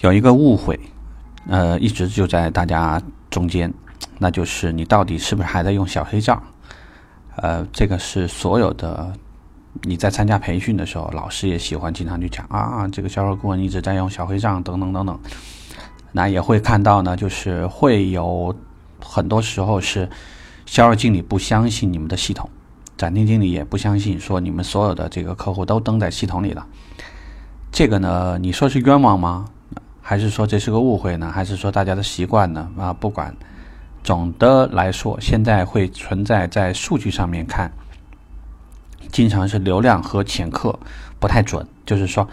有一个误会，呃，一直就在大家中间，那就是你到底是不是还在用小黑账？呃，这个是所有的你在参加培训的时候，老师也喜欢经常去讲啊，这个销售顾问一直在用小黑账等等等等。那也会看到呢，就是会有很多时候是销售经理不相信你们的系统，展厅经理也不相信说你们所有的这个客户都登在系统里了。这个呢，你说是冤枉吗？还是说这是个误会呢？还是说大家的习惯呢？啊，不管，总的来说，现在会存在在数据上面看，经常是流量和潜客不太准。就是说，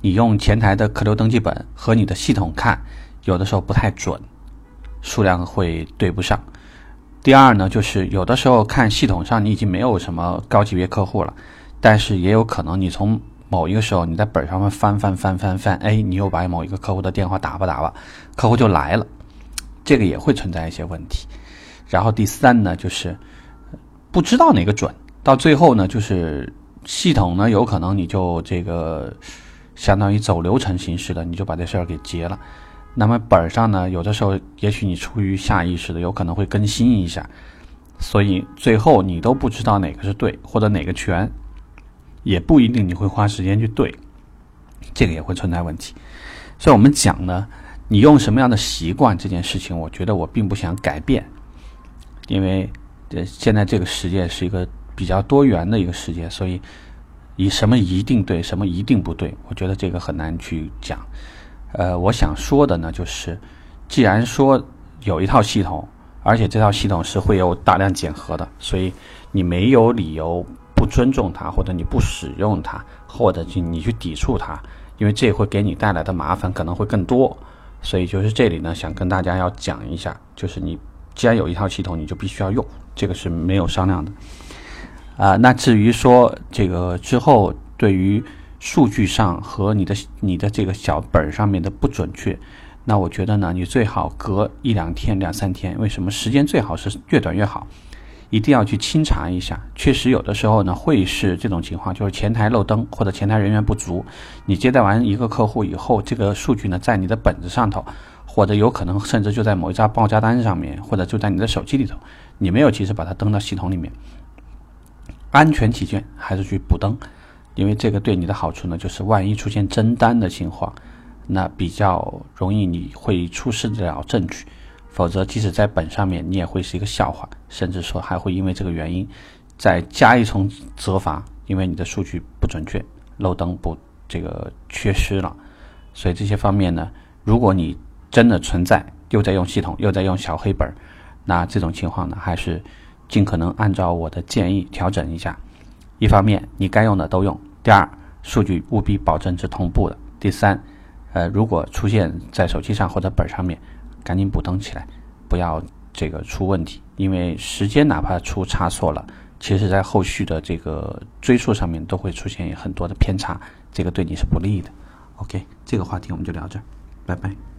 你用前台的客流登记本和你的系统看，有的时候不太准，数量会对不上。第二呢，就是有的时候看系统上你已经没有什么高级别客户了，但是也有可能你从某一个时候，你在本上面翻翻翻翻翻，哎，你又把某一个客户的电话打吧打吧，客户就来了，这个也会存在一些问题。然后第三呢，就是不知道哪个准，到最后呢，就是系统呢有可能你就这个相当于走流程形式的，你就把这事儿给结了。那么本上呢，有的时候也许你出于下意识的，有可能会更新一下，所以最后你都不知道哪个是对或者哪个全。也不一定你会花时间去对，这个也会存在问题。所以，我们讲呢，你用什么样的习惯这件事情，我觉得我并不想改变，因为呃，现在这个世界是一个比较多元的一个世界，所以以什么一定对，什么一定不对，我觉得这个很难去讲。呃，我想说的呢，就是既然说有一套系统，而且这套系统是会有大量检核的，所以你没有理由。不尊重它，或者你不使用它，或者去你去抵触它，因为这会给你带来的麻烦可能会更多。所以就是这里呢，想跟大家要讲一下，就是你既然有一套系统，你就必须要用，这个是没有商量的。啊，那至于说这个之后对于数据上和你的你的这个小本上面的不准确，那我觉得呢，你最好隔一两天、两三天，为什么时间最好是越短越好？一定要去清查一下，确实有的时候呢会是这种情况，就是前台漏登或者前台人员不足。你接待完一个客户以后，这个数据呢在你的本子上头，或者有可能甚至就在某一张报价单上面，或者就在你的手机里头，你没有及时把它登到系统里面。安全起见，还是去补登，因为这个对你的好处呢，就是万一出现真单的情况，那比较容易你会出示得了证据。否则，即使在本上面，你也会是一个笑话，甚至说还会因为这个原因再加一重责罚，因为你的数据不准确、漏登不这个缺失了。所以这些方面呢，如果你真的存在，又在用系统，又在用小黑本，那这种情况呢，还是尽可能按照我的建议调整一下。一方面，你该用的都用；第二，数据务必保证是同步的；第三，呃，如果出现在手机上或者本上面。赶紧补登起来，不要这个出问题，因为时间哪怕出差错了，其实在后续的这个追溯上面都会出现很多的偏差，这个对你是不利的。OK，这个话题我们就聊这儿，拜拜。